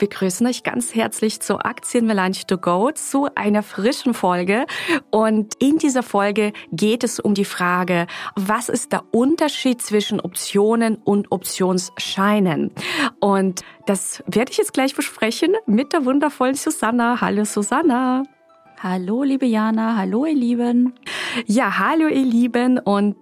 begrüßen euch ganz herzlich zu Aktienmelange to go, zu einer frischen Folge. Und in dieser Folge geht es um die Frage, was ist der Unterschied zwischen Optionen und Optionsscheinen? Und das werde ich jetzt gleich besprechen mit der wundervollen Susanna. Hallo Susanna. Hallo, liebe Jana. Hallo, ihr Lieben. Ja, hallo, ihr Lieben. Und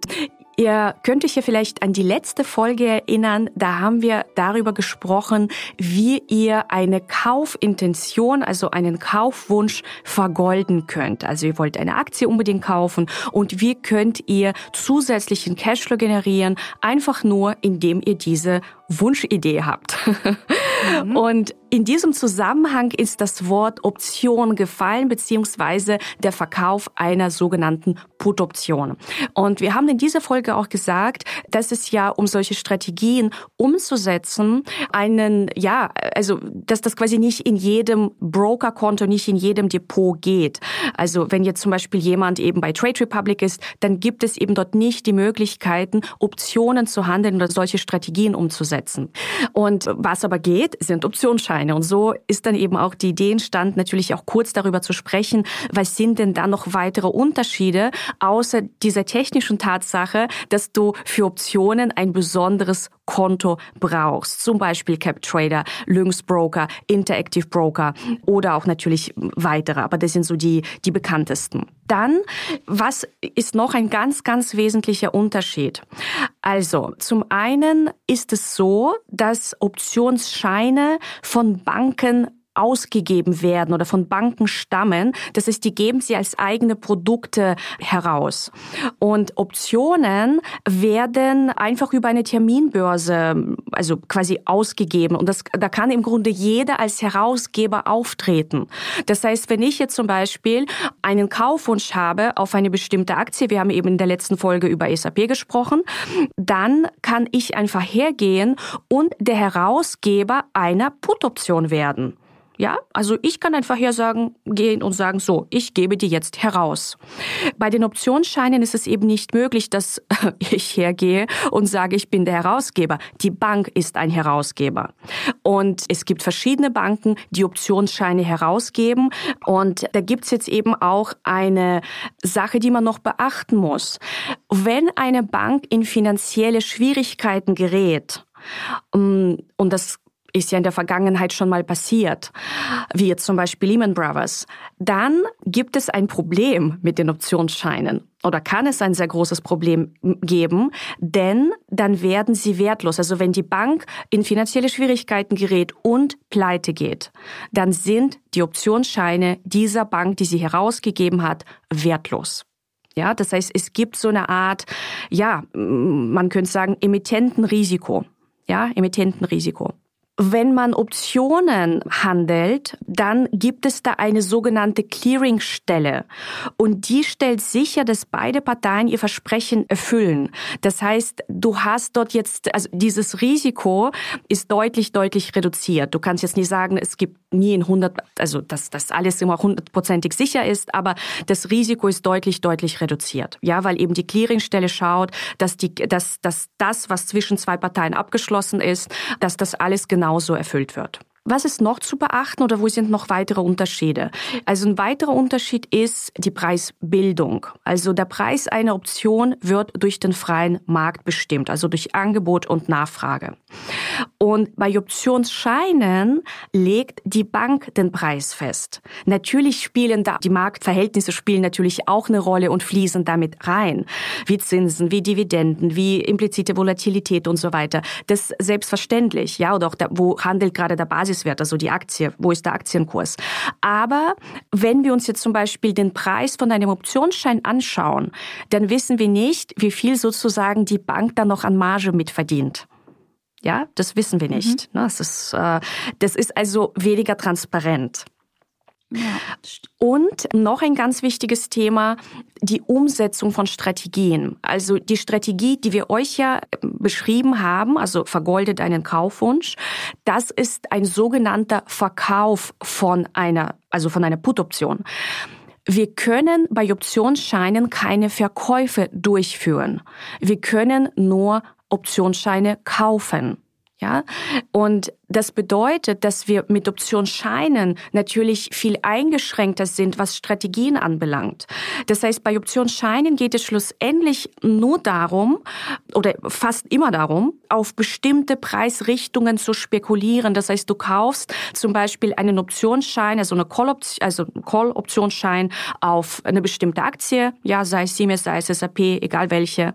Ihr könnt euch ja vielleicht an die letzte Folge erinnern. Da haben wir darüber gesprochen, wie ihr eine Kaufintention, also einen Kaufwunsch vergolden könnt. Also ihr wollt eine Aktie unbedingt kaufen und wie könnt ihr zusätzlichen Cashflow generieren, einfach nur indem ihr diese Wunschidee habt. Mhm. Und in diesem Zusammenhang ist das Wort Option gefallen, beziehungsweise der Verkauf einer sogenannten Put-Option. Und wir haben in dieser Folge auch gesagt, dass es ja um solche Strategien umzusetzen, einen, ja, also, dass das quasi nicht in jedem Brokerkonto, nicht in jedem Depot geht. Also, wenn jetzt zum Beispiel jemand eben bei Trade Republic ist, dann gibt es eben dort nicht die Möglichkeiten, Optionen zu handeln oder solche Strategien umzusetzen. Und was aber geht, sind Optionsscheine. Und so ist dann eben auch die Idee entstanden, natürlich auch kurz darüber zu sprechen, was sind denn da noch weitere Unterschiede, außer dieser technischen Tatsache, dass du für Optionen ein besonderes Konto brauchst. Zum Beispiel CapTrader, Lynx Broker, Interactive Broker oder auch natürlich weitere. Aber das sind so die, die bekanntesten. Dann, was ist noch ein ganz, ganz wesentlicher Unterschied? Also, zum einen ist es so, dass Optionsscheine von Banken ausgegeben werden oder von Banken stammen. Das heißt, die geben sie als eigene Produkte heraus. Und Optionen werden einfach über eine Terminbörse, also quasi ausgegeben. Und das, da kann im Grunde jeder als Herausgeber auftreten. Das heißt, wenn ich jetzt zum Beispiel einen Kaufwunsch habe auf eine bestimmte Aktie, wir haben eben in der letzten Folge über SAP gesprochen, dann kann ich einfach hergehen und der Herausgeber einer Put-Option werden. Ja, also ich kann einfach hier sagen, gehen und sagen, so, ich gebe die jetzt heraus. Bei den Optionsscheinen ist es eben nicht möglich, dass ich hergehe und sage, ich bin der Herausgeber. Die Bank ist ein Herausgeber. Und es gibt verschiedene Banken, die Optionsscheine herausgeben. Und da gibt's jetzt eben auch eine Sache, die man noch beachten muss. Wenn eine Bank in finanzielle Schwierigkeiten gerät, mm, und das ist ja in der Vergangenheit schon mal passiert, wie jetzt zum Beispiel Lehman Brothers, dann gibt es ein Problem mit den Optionsscheinen oder kann es ein sehr großes Problem geben, denn dann werden sie wertlos. Also wenn die Bank in finanzielle Schwierigkeiten gerät und pleite geht, dann sind die Optionsscheine dieser Bank, die sie herausgegeben hat, wertlos. Ja, das heißt, es gibt so eine Art, ja, man könnte sagen, Emittentenrisiko. Ja, Emittentenrisiko. Wenn man Optionen handelt, dann gibt es da eine sogenannte Clearingstelle und die stellt sicher, dass beide Parteien ihr Versprechen erfüllen. Das heißt, du hast dort jetzt, also dieses Risiko ist deutlich, deutlich reduziert. Du kannst jetzt nicht sagen, es gibt nie in 100, also dass das alles immer hundertprozentig sicher ist, aber das Risiko ist deutlich, deutlich reduziert. Ja, weil eben die Clearingstelle schaut, dass die, dass, dass das, was zwischen zwei Parteien abgeschlossen ist, dass das alles genau genauso erfüllt wird. Was ist noch zu beachten oder wo sind noch weitere Unterschiede? Also ein weiterer Unterschied ist die Preisbildung. Also der Preis einer Option wird durch den freien Markt bestimmt, also durch Angebot und Nachfrage. Und bei Optionsscheinen legt die Bank den Preis fest. Natürlich spielen da die Marktverhältnisse spielen natürlich auch eine Rolle und fließen damit rein, wie Zinsen, wie Dividenden, wie implizite Volatilität und so weiter. Das ist selbstverständlich, ja, oder auch da, wo handelt gerade der Basiswert, also die Aktie, wo ist der Aktienkurs. Aber wenn wir uns jetzt zum Beispiel den Preis von einem Optionsschein anschauen, dann wissen wir nicht, wie viel sozusagen die Bank da noch an Marge mitverdient. Ja, das wissen wir nicht. Mhm. Das, ist, äh, das ist also weniger transparent. Ja. Und noch ein ganz wichtiges Thema, die Umsetzung von Strategien. Also die Strategie, die wir euch ja beschrieben haben, also vergoldet einen Kaufwunsch, das ist ein sogenannter Verkauf von einer, also von einer Put-Option. Wir können bei Optionsscheinen keine Verkäufe durchführen. Wir können nur Optionsscheine kaufen. Ja, und das bedeutet, dass wir mit Optionsscheinen natürlich viel eingeschränkter sind, was Strategien anbelangt. Das heißt, bei Optionsscheinen geht es schlussendlich nur darum, oder fast immer darum, auf bestimmte Preisrichtungen zu spekulieren. Das heißt, du kaufst zum Beispiel einen Optionsschein, also eine Call-Optionsschein also Call auf eine bestimmte Aktie, ja, sei es Siemens, sei es SAP, egal welche,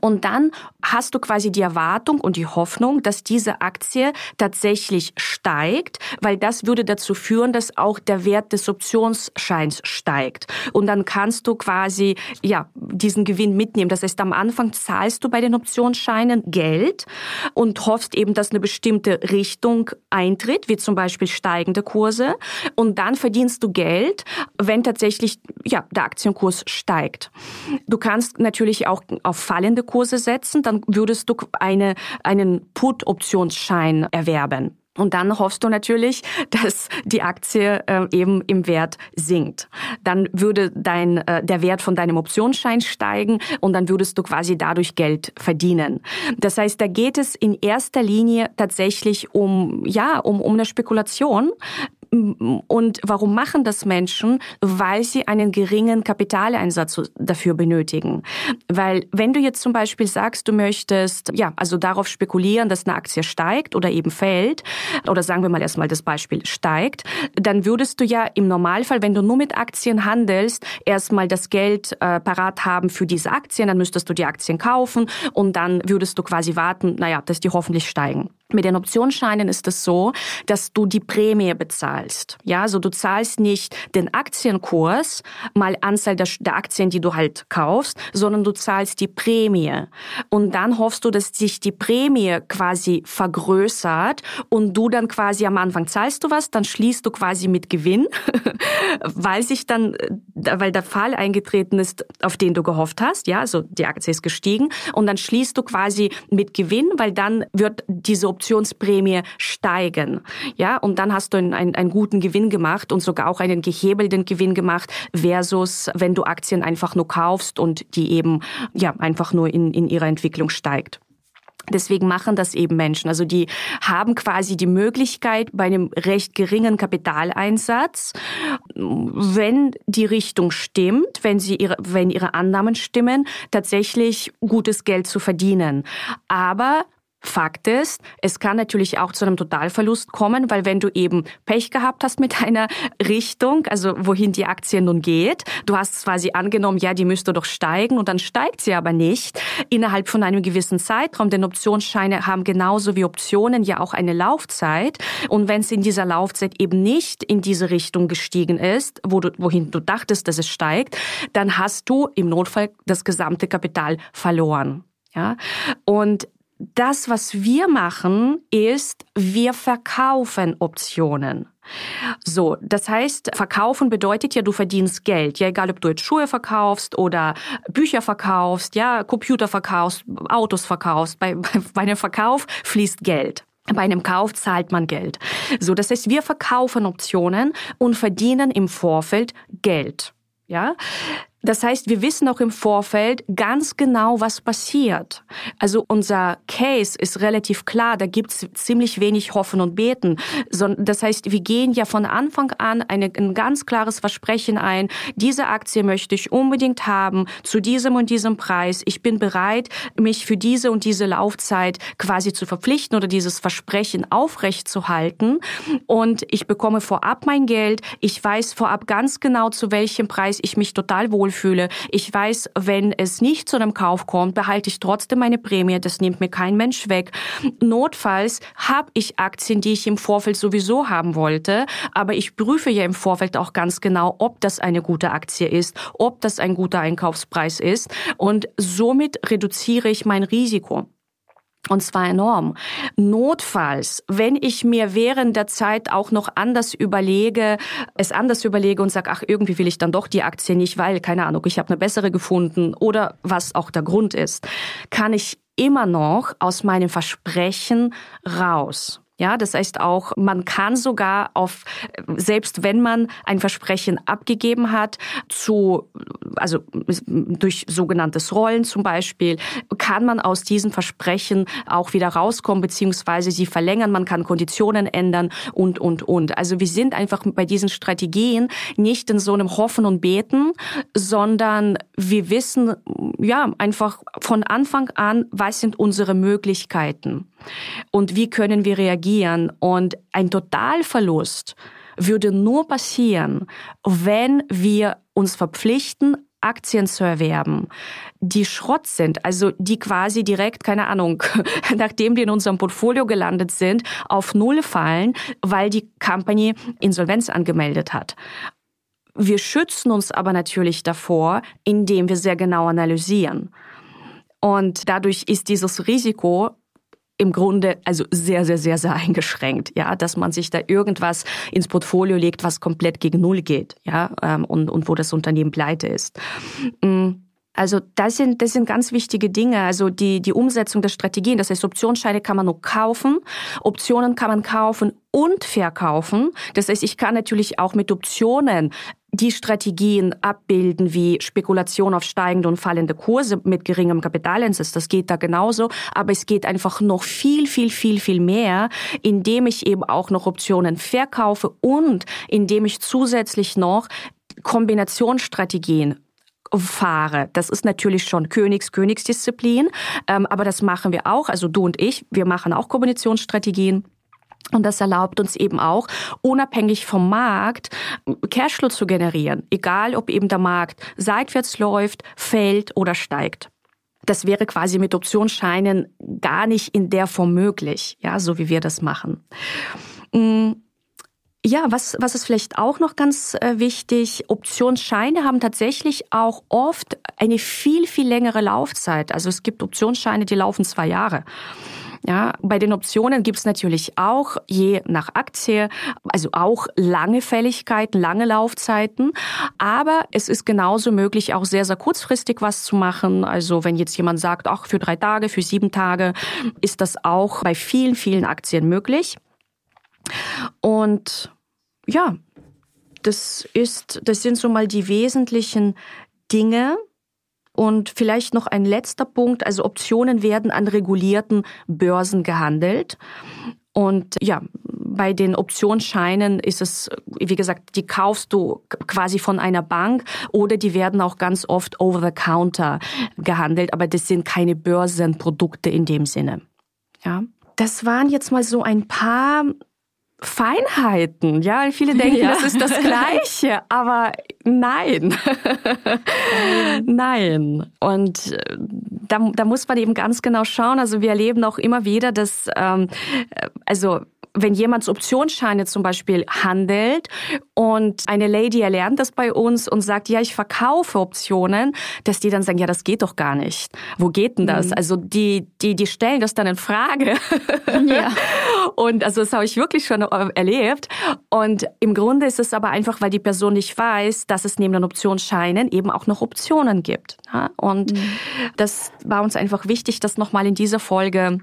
und dann hast du quasi die Erwartung und die Hoffnung, dass diese Aktie tatsächlich steigt, weil das würde dazu führen, dass auch der Wert des Optionsscheins steigt. Und dann kannst du quasi, ja, diesen Gewinn mitnehmen. Das heißt, am Anfang zahlst du bei den Optionsscheinen Geld und hoffst eben, dass eine bestimmte Richtung eintritt, wie zum Beispiel steigende Kurse. Und dann verdienst du Geld, wenn tatsächlich, ja, der Aktienkurs steigt. Du kannst natürlich auch auf fallende Kurse setzen, dann würdest du eine, einen Put-Optionsschein erwerben. Und dann hoffst du natürlich, dass die Aktie äh, eben im Wert sinkt. Dann würde dein, äh, der Wert von deinem Optionsschein steigen und dann würdest du quasi dadurch Geld verdienen. Das heißt, da geht es in erster Linie tatsächlich um, ja, um, um eine Spekulation, und warum machen das Menschen? Weil sie einen geringen Kapitaleinsatz dafür benötigen. Weil wenn du jetzt zum Beispiel sagst, du möchtest, ja, also darauf spekulieren, dass eine Aktie steigt oder eben fällt, oder sagen wir mal erstmal das Beispiel steigt, dann würdest du ja im Normalfall, wenn du nur mit Aktien handelst, erstmal das Geld äh, parat haben für diese Aktien, dann müsstest du die Aktien kaufen und dann würdest du quasi warten, naja, dass die hoffentlich steigen. Mit den Optionsscheinen ist es so, dass du die Prämie bezahlst. Ja, also du zahlst nicht den Aktienkurs mal Anzahl der, der, Aktien, die du halt kaufst, sondern du zahlst die Prämie. Und dann hoffst du, dass sich die Prämie quasi vergrößert und du dann quasi am Anfang zahlst du was, dann schließt du quasi mit Gewinn, weil sich dann, äh, weil der Fall eingetreten ist, auf den du gehofft hast. Ja, also die Aktie ist gestiegen und dann schließt du quasi mit Gewinn, weil dann wird diese Optionsprämie steigen. Ja, und dann hast du einen, einen, einen guten Gewinn gemacht und sogar auch einen gehebelten Gewinn gemacht versus wenn du Aktien einfach nur kaufst und die eben ja einfach nur in, in ihrer Entwicklung steigt. Deswegen machen das eben Menschen. Also die haben quasi die Möglichkeit bei einem recht geringen Kapitaleinsatz, wenn die Richtung stimmt, wenn sie ihre, wenn ihre Annahmen stimmen, tatsächlich gutes Geld zu verdienen. Aber Fakt ist, es kann natürlich auch zu einem Totalverlust kommen, weil wenn du eben Pech gehabt hast mit einer Richtung, also wohin die Aktie nun geht, du hast quasi angenommen, ja, die müsste doch steigen und dann steigt sie aber nicht innerhalb von einem gewissen Zeitraum, denn Optionsscheine haben genauso wie Optionen ja auch eine Laufzeit und wenn es in dieser Laufzeit eben nicht in diese Richtung gestiegen ist, wo du, wohin du dachtest, dass es steigt, dann hast du im Notfall das gesamte Kapital verloren. Ja, und das, was wir machen, ist, wir verkaufen Optionen. So, das heißt, verkaufen bedeutet ja, du verdienst Geld. Ja, egal ob du jetzt Schuhe verkaufst oder Bücher verkaufst, ja, Computer verkaufst, Autos verkaufst. Bei, bei einem Verkauf fließt Geld. Bei einem Kauf zahlt man Geld. So, das heißt, wir verkaufen Optionen und verdienen im Vorfeld Geld. Ja, das heißt, wir wissen auch im Vorfeld ganz genau, was passiert. Also unser Case ist relativ klar, da gibt's ziemlich wenig Hoffen und Beten. Das heißt, wir gehen ja von Anfang an eine, ein ganz klares Versprechen ein, diese Aktie möchte ich unbedingt haben, zu diesem und diesem Preis. Ich bin bereit, mich für diese und diese Laufzeit quasi zu verpflichten oder dieses Versprechen aufrechtzuhalten. Und ich bekomme vorab mein Geld. Ich weiß vorab ganz genau, zu welchem Preis ich mich total wohlfühle fühle. Ich weiß, wenn es nicht zu einem Kauf kommt, behalte ich trotzdem meine Prämie. Das nimmt mir kein Mensch weg. Notfalls habe ich Aktien, die ich im Vorfeld sowieso haben wollte. Aber ich prüfe ja im Vorfeld auch ganz genau, ob das eine gute Aktie ist, ob das ein guter Einkaufspreis ist. Und somit reduziere ich mein Risiko. Und zwar enorm. Notfalls, wenn ich mir während der Zeit auch noch anders überlege, es anders überlege und sage, ach, irgendwie will ich dann doch die Aktie nicht, weil, keine Ahnung, ich habe eine bessere gefunden oder was auch der Grund ist, kann ich immer noch aus meinem Versprechen raus. Ja, das heißt auch, man kann sogar auf, selbst wenn man ein Versprechen abgegeben hat, zu, also durch sogenanntes Rollen zum Beispiel, kann man aus diesen Versprechen auch wieder rauskommen, beziehungsweise sie verlängern, man kann Konditionen ändern und, und, und. Also wir sind einfach bei diesen Strategien nicht in so einem Hoffen und Beten, sondern wir wissen, ja, einfach von Anfang an, was sind unsere Möglichkeiten und wie können wir reagieren. Und ein Totalverlust würde nur passieren, wenn wir uns verpflichten, Aktien zu erwerben, die Schrott sind, also die quasi direkt, keine Ahnung, nachdem die in unserem Portfolio gelandet sind, auf Null fallen, weil die Company Insolvenz angemeldet hat. Wir schützen uns aber natürlich davor, indem wir sehr genau analysieren. Und dadurch ist dieses Risiko im Grunde also sehr, sehr, sehr, sehr eingeschränkt, ja, dass man sich da irgendwas ins Portfolio legt, was komplett gegen Null geht, ja, ähm, und, und wo das Unternehmen pleite ist. Mm, also das sind, das sind ganz wichtige Dinge. Also die, die Umsetzung der Strategien. Das heißt, Optionsscheine kann man nur kaufen. Optionen kann man kaufen und verkaufen. Das heißt, ich kann natürlich auch mit Optionen die Strategien abbilden wie Spekulation auf steigende und fallende Kurse mit geringem Kapitalinsatz. Das geht da genauso. Aber es geht einfach noch viel, viel, viel, viel mehr, indem ich eben auch noch Optionen verkaufe und indem ich zusätzlich noch Kombinationsstrategien fahre. Das ist natürlich schon Königs, Königsdisziplin, ähm, aber das machen wir auch. Also du und ich, wir machen auch Kombinationsstrategien. Und das erlaubt uns eben auch, unabhängig vom Markt Cashflow zu generieren, egal ob eben der Markt seitwärts läuft, fällt oder steigt. Das wäre quasi mit Optionsscheinen gar nicht in der Form möglich, ja, so wie wir das machen. Mm, ja, was, was ist vielleicht auch noch ganz äh, wichtig? Optionsscheine haben tatsächlich auch oft eine viel, viel längere Laufzeit. Also es gibt Optionsscheine, die laufen zwei Jahre. Ja, bei den Optionen gibt es natürlich auch je nach Aktie, also auch lange Fälligkeiten, lange Laufzeiten. Aber es ist genauso möglich, auch sehr, sehr kurzfristig was zu machen. Also wenn jetzt jemand sagt, ach, für drei Tage, für sieben Tage, ist das auch bei vielen, vielen Aktien möglich. Und ja, das ist, das sind so mal die wesentlichen Dinge, und vielleicht noch ein letzter Punkt. Also Optionen werden an regulierten Börsen gehandelt. Und ja, bei den Optionsscheinen ist es, wie gesagt, die kaufst du quasi von einer Bank oder die werden auch ganz oft over the counter gehandelt, aber das sind keine Börsenprodukte in dem Sinne. Ja. Das waren jetzt mal so ein paar Feinheiten. Ja, viele denken, ja. das ist das Gleiche, aber nein. nein. Und äh, da, da muss man eben ganz genau schauen. Also wir erleben auch immer wieder, dass, ähm, also wenn jemand Optionsscheine zum Beispiel handelt und eine Lady erlernt das bei uns und sagt, ja, ich verkaufe Optionen, dass die dann sagen, ja, das geht doch gar nicht. Wo geht denn das? Mhm. Also die, die, die stellen das dann in Frage. Ja. Und also das habe ich wirklich schon äh, erlebt. Und im Grunde ist es aber einfach, weil die Person nicht weiß, dass es neben den Optionsscheinen eben auch noch Optionen gibt. Und mhm. das war uns einfach wichtig, das nochmal in dieser Folge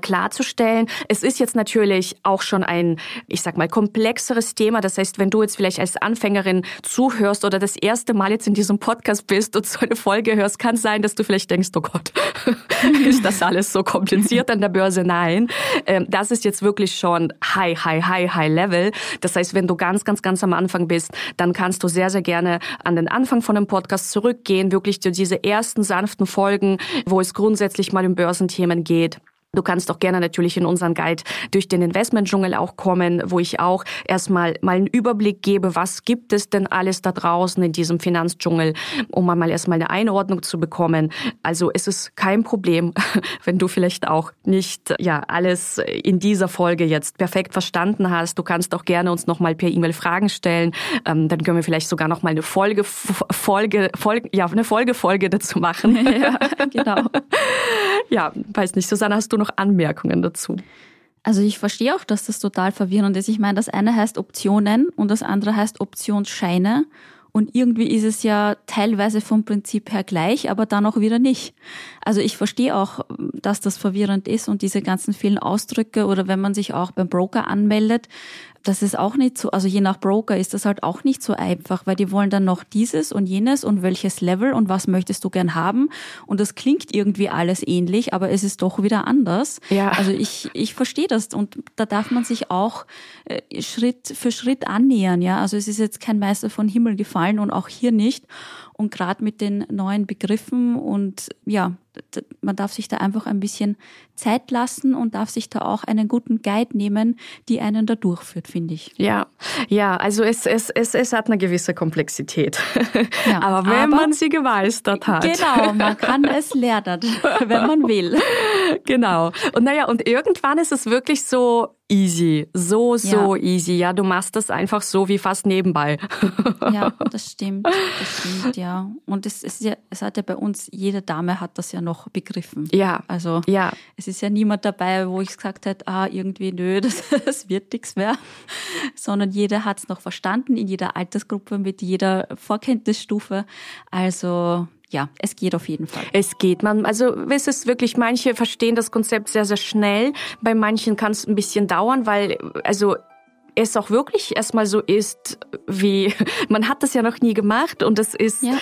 klarzustellen. Es ist jetzt natürlich auch schon ein, ich sag mal, komplexeres Thema. Das heißt, wenn du jetzt vielleicht als Anfängerin zuhörst oder das erste Mal jetzt in diesem Podcast bist und so eine Folge hörst, kann sein, dass du vielleicht denkst, oh Gott, ist das alles so kompliziert an der Börse? Nein. Ähm, das ist jetzt wirklich schon high, high, high, high level. Das heißt, wenn du ganz, ganz, ganz am Anfang bist, dann kannst du sehr, sehr gerne an den Anfang von dem Podcast zurückgehen, wirklich diese ersten sanften Folgen, wo es grundsätzlich mal um Börsenthemen geht. Du kannst auch gerne natürlich in unseren Guide durch den Investmentdschungel auch kommen, wo ich auch erstmal mal einen Überblick gebe, was gibt es denn alles da draußen in diesem Finanzdschungel, um mal erstmal eine Einordnung zu bekommen. Also es ist kein Problem, wenn du vielleicht auch nicht ja alles in dieser Folge jetzt perfekt verstanden hast. Du kannst auch gerne uns nochmal per E-Mail Fragen stellen. Ähm, dann können wir vielleicht sogar nochmal eine Folge, Folge, Folge, ja, eine Folge, Folge dazu machen. Ja, genau. ja, weiß nicht, Susanne, hast du noch noch Anmerkungen dazu? Also ich verstehe auch, dass das total verwirrend ist. Ich meine, das eine heißt Optionen und das andere heißt Optionsscheine. Und irgendwie ist es ja teilweise vom Prinzip her gleich, aber dann auch wieder nicht. Also ich verstehe auch, dass das verwirrend ist und diese ganzen vielen Ausdrücke oder wenn man sich auch beim Broker anmeldet, das ist auch nicht so, also je nach Broker ist das halt auch nicht so einfach, weil die wollen dann noch dieses und jenes und welches Level und was möchtest du gern haben. Und das klingt irgendwie alles ähnlich, aber es ist doch wieder anders. Ja. Also ich, ich verstehe das und da darf man sich auch äh, Schritt für Schritt annähern, ja. Also es ist jetzt kein Meister von Himmel gefallen und auch hier nicht. Und gerade mit den neuen Begriffen und ja, man darf sich da einfach ein bisschen Zeit lassen und darf sich da auch einen guten Guide nehmen, die einen da durchführt, finde ich. Ja, ja, also es, es, es, es hat eine gewisse Komplexität. Ja, aber wenn aber, man sie gemeistert hat. Genau, man kann es lernen, wenn man will. Genau. Und naja, und irgendwann ist es wirklich so, easy, so, so ja. easy. Ja, du machst das einfach so wie fast nebenbei. Ja, das stimmt, das stimmt, ja. Und es ist ja, es hat ja bei uns, jede Dame hat das ja noch begriffen. Ja. Also, ja. es ist ja niemand dabei, wo ich gesagt hätte, ah, irgendwie, nö, das, das wird nichts mehr. Sondern jeder hat es noch verstanden, in jeder Altersgruppe, mit jeder Vorkenntnisstufe. Also, ja, es geht auf jeden Fall. Es geht. Man, also es ist wirklich, manche verstehen das Konzept sehr, sehr schnell. Bei manchen kann es ein bisschen dauern, weil, also es auch wirklich erstmal so ist, wie man hat das ja noch nie gemacht und es ist ja.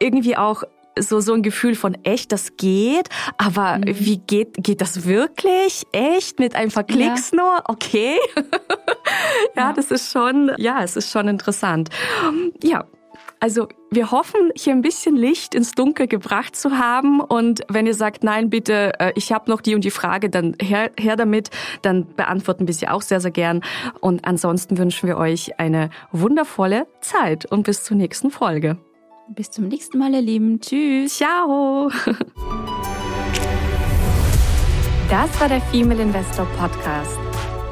irgendwie auch so so ein Gefühl von echt, das geht, aber mhm. wie geht geht das wirklich? Echt mit ein paar Klicks ja. nur? Okay. ja, ja, das ist schon ja, es ist schon interessant. Ja, also wir hoffen, hier ein bisschen Licht ins Dunkel gebracht zu haben. Und wenn ihr sagt, nein, bitte, äh, ich habe noch die und die Frage, dann her, her damit. Dann beantworten wir sie auch sehr, sehr gern. Und ansonsten wünschen wir euch eine wundervolle Zeit und bis zur nächsten Folge. Bis zum nächsten Mal, ihr Lieben. Tschüss. Ciao. Das war der Female Investor Podcast.